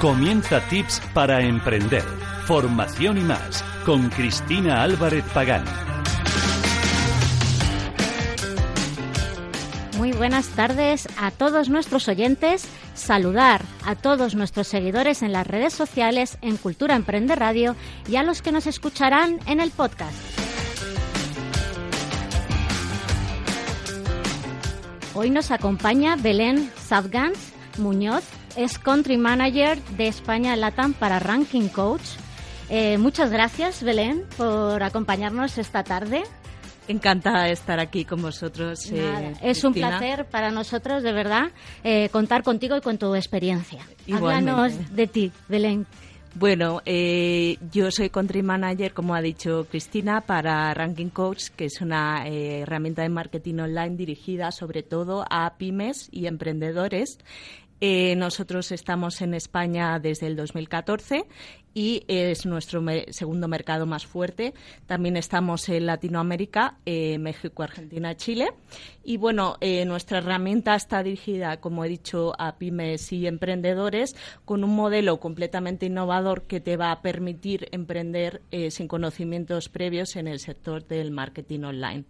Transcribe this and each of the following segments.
Comienza Tips para Emprender, Formación y más, con Cristina Álvarez Pagán. Muy buenas tardes a todos nuestros oyentes. Saludar a todos nuestros seguidores en las redes sociales, en Cultura Emprende Radio y a los que nos escucharán en el podcast. Hoy nos acompaña Belén Savgans Muñoz, es Country Manager de España Latam para Ranking Coach. Eh, muchas gracias, Belén, por acompañarnos esta tarde. Encantada de estar aquí con vosotros. Eh, es un placer para nosotros, de verdad, eh, contar contigo y con tu experiencia. Háblanos de ti, Belén. Bueno, eh, yo soy country manager, como ha dicho Cristina, para Ranking Coach, que es una herramienta de marketing online dirigida sobre todo a pymes y emprendedores. Nosotros estamos en España desde el 2014 y es nuestro segundo mercado más fuerte. También estamos en Latinoamérica, eh, México, Argentina, Chile. Y bueno, eh, nuestra herramienta está dirigida, como he dicho, a pymes y emprendedores con un modelo completamente innovador que te va a permitir emprender eh, sin conocimientos previos en el sector del marketing online.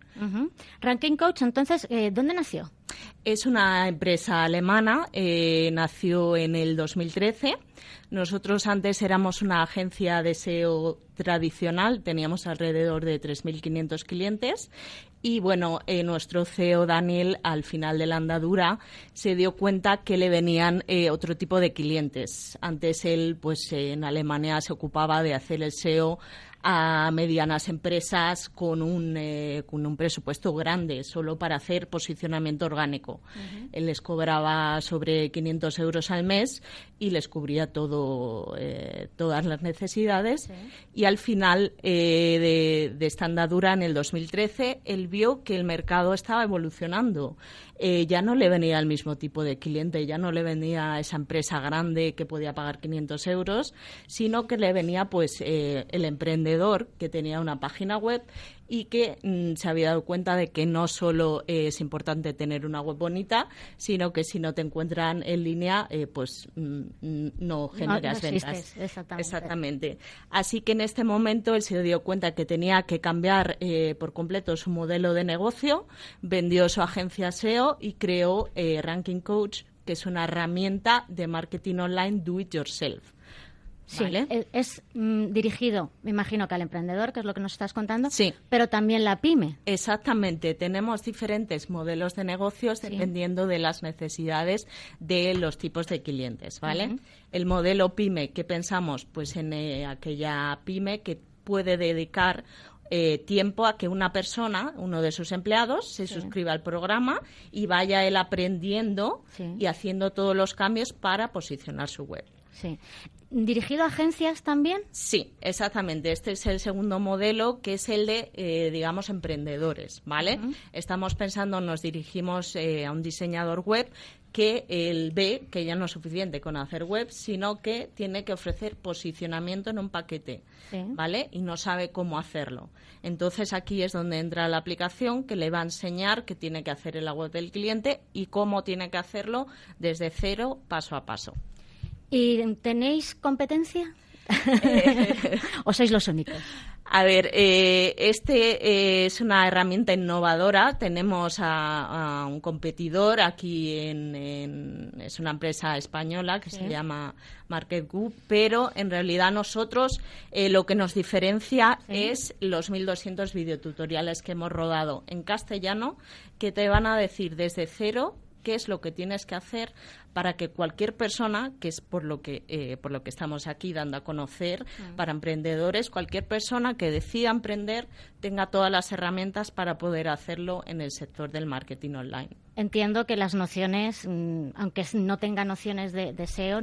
Ranking Coach, entonces, ¿dónde nació? Es una empresa alemana, nació en el 2013 nosotros antes éramos una agencia de SEO tradicional, teníamos alrededor de 3.500 clientes y bueno, eh, nuestro CEO Daniel al final de la andadura se dio cuenta que le venían eh, otro tipo de clientes. Antes él pues en Alemania se ocupaba de hacer el SEO a medianas empresas con un, eh, con un presupuesto grande solo para hacer posicionamiento orgánico. Él les cobraba sobre 500 euros al mes y les cubría todo, eh, todas las necesidades. Y al final eh, de, de esta andadura, en el 2013, él vio que el mercado estaba evolucionando. Ya no le venía el mismo tipo de cliente, ya no le venía esa empresa grande que podía pagar 500 euros, sino que le venía pues el emprendedor que tenía una página web y que mm, se había dado cuenta de que no solo es importante tener una web bonita, sino que si no te encuentran en línea, eh, pues mm, mm, no generas ventas. Exactamente. Así que en este momento él se dio cuenta que tenía que cambiar eh, por completo su modelo de negocio, vendió su agencia SEO y creó eh, Ranking Coach, que es una herramienta de marketing online do it yourself. Sí, es, mm, dirigido, me imagino que al emprendedor, que es lo que nos estás contando, sí. pero también la pyme. Exactamente, tenemos diferentes modelos de negocios dependiendo de las necesidades de los tipos de clientes, ¿vale? El modelo pyme, ¿qué pensamos? Pues en eh, aquella pyme que puede dedicar eh, tiempo a que una persona, uno de sus empleados, se suscriba al programa y vaya él aprendiendo y haciendo todos los cambios para posicionar su web. Sí. ¿Dirigido a agencias también? Sí, exactamente. Este es el segundo modelo, que es el de, eh, digamos, emprendedores, ¿vale? Estamos pensando, nos dirigimos eh, a un diseñador web que él ve que ya no es suficiente con hacer web, sino que tiene que ofrecer posicionamiento en un paquete, ¿vale? Y no sabe cómo hacerlo. Entonces aquí es donde entra la aplicación que le va a enseñar qué tiene que hacer en la web del cliente y cómo tiene que hacerlo desde cero, paso a paso. ¿Y tenéis competencia? ¿O sois los únicos? A ver, eh, este eh, es una herramienta innovadora. Tenemos a, un competidor aquí en, es una empresa española que se llama Market Group, pero en realidad nosotros eh, lo que nos diferencia es los 1.200 videotutoriales que hemos rodado en castellano que te van a decir desde cero qué es lo que tienes que hacer para que cualquier persona, que es por lo que, eh, por lo que estamos aquí dando a conocer mm. para emprendedores, cualquier persona que decida emprender tenga todas las herramientas para poder hacerlo en el sector del marketing online. Entiendo que las nociones, mm, aunque no tenga nociones de, de SEO,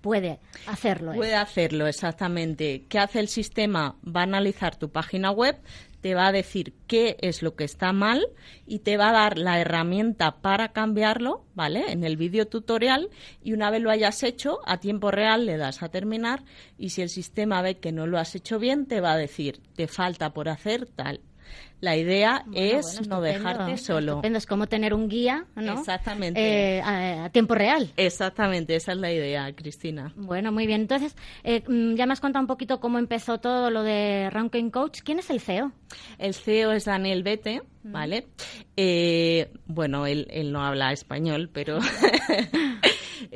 puede hacerlo. Puede hacerlo, exactamente. ¿Qué hace el sistema? Va a analizar tu página web, te va a decir qué es lo que está mal y te va a dar la herramienta para cambiarlo, ¿vale? En el vídeo tutorial y una vez lo hayas hecho, a tiempo real le das a terminar y si el sistema ve que no lo has hecho bien, te va a decir, te falta por hacer tal la idea es no dejarte solo. Estupendo. Es como tener un guía, ¿no? Exactamente. Eh, a, tiempo real. Exactamente, esa es la idea, Cristina. Bueno, muy bien. Entonces, eh, mm, ya me has contado un poquito cómo empezó todo lo de Ranking Coach. ¿Quién es el CEO? El CEO es Daniel Bete, mm. ¿vale? Eh, bueno, él, él no habla español, pero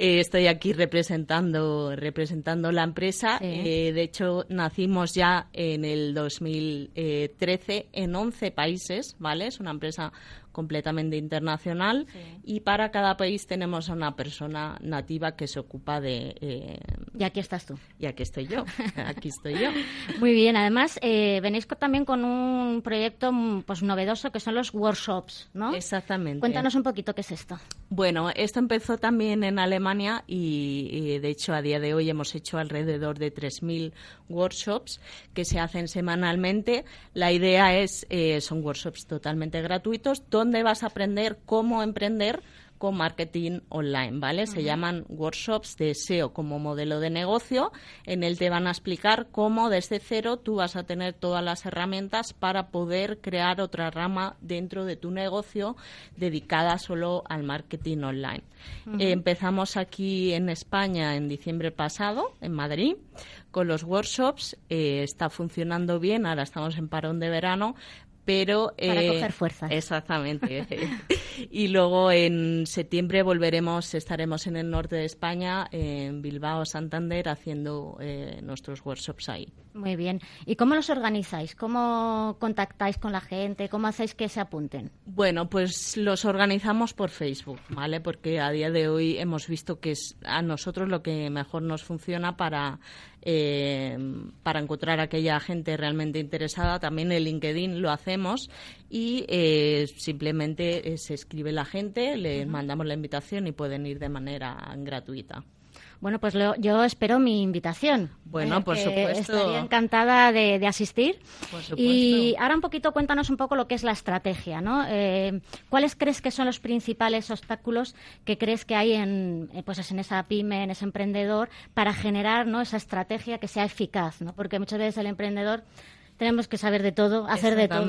Eh, estoy aquí representando, representando la empresa. Eh, de hecho, nacimos ya en el 2013 en 11 países, ¿vale? Es una empresa completamente internacional y para cada país tenemos a una persona nativa que se ocupa de... Eh, y aquí estás tú. Y aquí estoy yo, aquí estoy yo. Muy bien, además eh, venís también con un proyecto mm, pues novedoso que son los workshops, ¿no? Exactamente. Cuéntanos un poquito qué es esto. Bueno, esto empezó también en Alemania y, de hecho a día de hoy hemos hecho alrededor de 3.000 workshops que se hacen semanalmente. La idea es, eh, son workshops totalmente gratuitos, donde vas a aprender cómo emprender con marketing online, ¿vale? Se llaman workshops de SEO como modelo de negocio. En él te van a explicar cómo desde cero tú vas a tener todas las herramientas para poder crear otra rama dentro de tu negocio dedicada solo al marketing online. empezamos aquí en España en diciembre pasado, en Madrid, con los workshops. Eh, está funcionando bien, ahora estamos en parón de verano, pero para eh, coger fuerza. Exactamente. y luego en septiembre volveremos, estaremos en el norte de España, en Bilbao, Santander, haciendo eh, nuestros workshops ahí. Muy bien. ¿Y cómo los organizáis? ¿Cómo contactáis con la gente? ¿Cómo hacéis que se apunten? Bueno, pues los organizamos por Facebook, ¿vale? Porque a día de hoy hemos visto que es a nosotros lo que mejor nos funciona para eh, para encontrar a aquella gente realmente interesada. También en LinkedIn lo hacemos y eh, simplemente eh, se escribe la gente, le mandamos la invitación y pueden ir de manera gratuita. Bueno, pues yo espero mi invitación. Bueno, por supuesto. Estaría encantada de, asistir. Y ahora un poquito cuéntanos un poco lo que es la estrategia, ¿no? Eh, ¿Cuáles crees que son los principales obstáculos que crees que hay en, eh, pues en esa pyme, en ese emprendedor, para generar ¿no? esa estrategia que sea eficaz, ¿no? Porque muchas veces el emprendedor tenemos que saber de todo, hacer de todo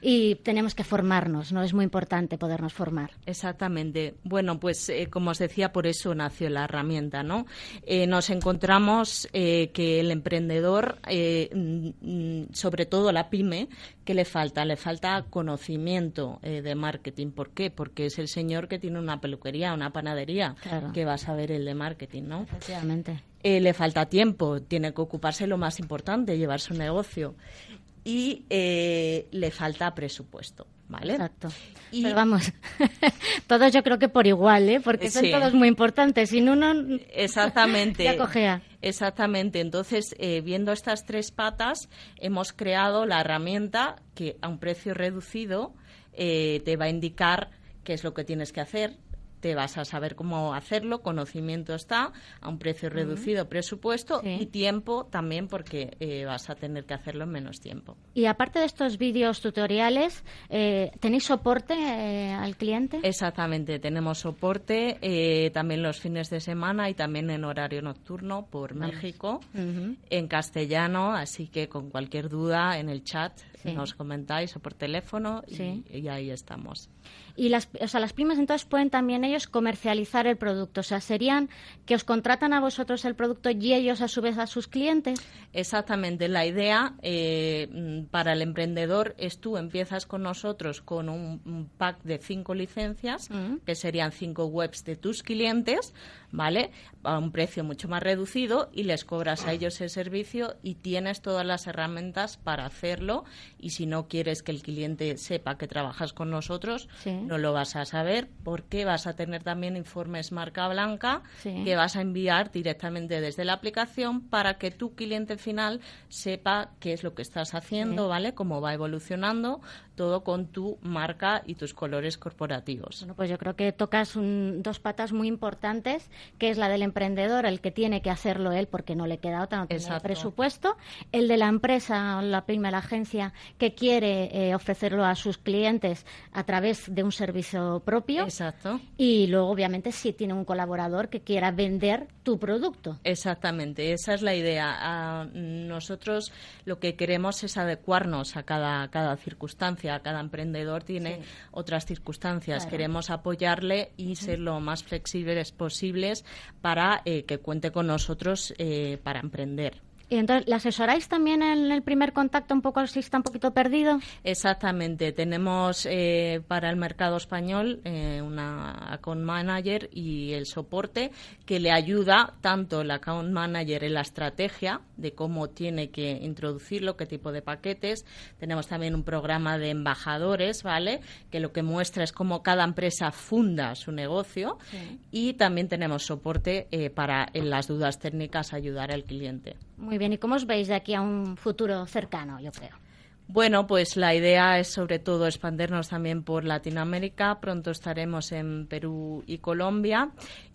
y tenemos que formarnos, ¿no? Es muy importante podernos formar. Exactamente. Bueno, pues eh, como os decía, por eso nació la herramienta, ¿no? Eh, nos encontramos eh, que el emprendedor, mm, sobre todo la pyme, ¿qué le falta? Le falta conocimiento de marketing. ¿Por qué? Porque es el señor que tiene una peluquería, una panadería, que va a saber el de marketing, ¿no? Efectivamente. Le falta tiempo, tiene que ocuparse lo más importante, llevar su negocio y eh, le falta presupuesto. ¿Vale? Exacto. Pero vamos, todos yo creo que por igual, ¿eh? Porque son todos muy importantes. Sin uno, exactamente. ya cogea. Exactamente. Entonces, eh, viendo estas tres patas, hemos creado la herramienta que a un precio reducido eh, te va a indicar qué es lo que tienes que hacer, te vas a saber cómo hacerlo, conocimiento está, a un precio reducido presupuesto y tiempo también porque eh, vas a tener que hacerlo en menos tiempo. Y aparte de estos vídeos tutoriales, eh, ¿tenéis soporte eh, al cliente? Exactamente, tenemos soporte también los fines de semana y también en horario nocturno por México, en castellano, así que con cualquier duda en el chat nos comentáis o por teléfono y ahí estamos. Y las, o sea, las pymes entonces pueden también ellos comercializar el producto. O sea, serían que os contratan a vosotros el producto y ellos a su vez a sus clientes. Exactamente. La idea eh, mm, para el emprendedor es tú empiezas con nosotros con un, pack de cinco licencias, que serían cinco webs de tus clientes, ¿vale? A un precio mucho más reducido y les cobras a ellos el servicio y tienes todas las herramientas para hacerlo. Y si no quieres que el cliente sepa que trabajas con nosotros, no lo vas a saber porque vas a tener también informes marca blanca que vas a enviar directamente desde la aplicación para que tu cliente final sepa qué es lo que estás haciendo, ¿vale? Cómo va evolucionando, todo con tu marca y tus colores corporativos. Bueno, pues yo creo que tocas dos patas muy importantes, que es la del emprendedor, el que tiene que hacerlo él porque no le queda otra, no tiene presupuesto, el de la empresa, la prima, la agencia, que quiere eh, ofrecerlo a sus clientes a través de un servicio propio. Exacto. Y luego, obviamente, si tiene un colaborador que quiera vender tu producto. Exactamente, esa es la idea. nosotros lo que queremos es adecuarnos a cada, cada circunstancia. Cada emprendedor tiene otras circunstancias. Queremos apoyarle y ser lo más flexibles posibles para eh, que cuente con nosotros eh, para emprender. Y entonces, ¿le asesoráis también en el primer contacto un poco si está un poquito perdido? Exactamente. Tenemos eh, para el mercado español eh, una account manager y el soporte que le ayuda tanto el account manager en la estrategia de cómo tiene que introducirlo, qué tipo de paquetes. Tenemos también un programa de embajadores, ¿vale? Que lo que muestra es cómo cada empresa funda su negocio. Y también tenemos soporte eh, para en las dudas técnicas ayudar al cliente. Muy bien, ¿y cómo os veis de aquí a un futuro cercano, yo creo? Bueno, pues la idea es sobre todo expandernos también por Latinoamérica. Pronto estaremos en Perú y Colombia.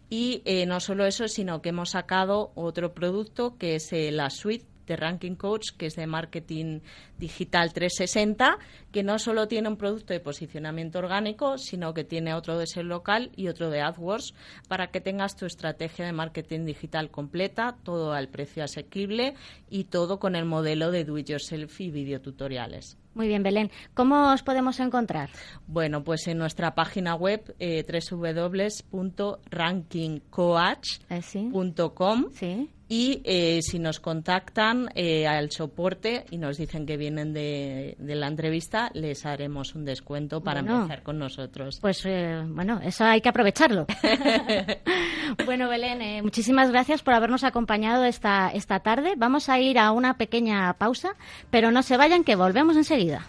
Y eh, no solo eso, sino que hemos sacado otro producto que es eh, la suite de Ranking Coach, que es de marketing digital 360, que no solo tiene un producto de posicionamiento orgánico, sino que tiene otro de ser local y otro de AdWords, para que tengas tu estrategia de marketing digital completa, todo al precio asequible y todo con el modelo de do it yourself y videotutoriales. Muy bien, Belén. ¿Cómo os podemos encontrar? Bueno, pues en nuestra página web eh, www.rankingcoach.com ¿Sí? Y eh, si nos contactan eh, al soporte y nos dicen que vienen de, la entrevista, les haremos un descuento para empezar con nosotros. Pues eh, bueno, eso hay que aprovecharlo. bueno, Belén, muchísimas gracias por habernos acompañado esta, esta tarde. Vamos a ir a una pequeña pausa, pero no se vayan que volvemos enseguida.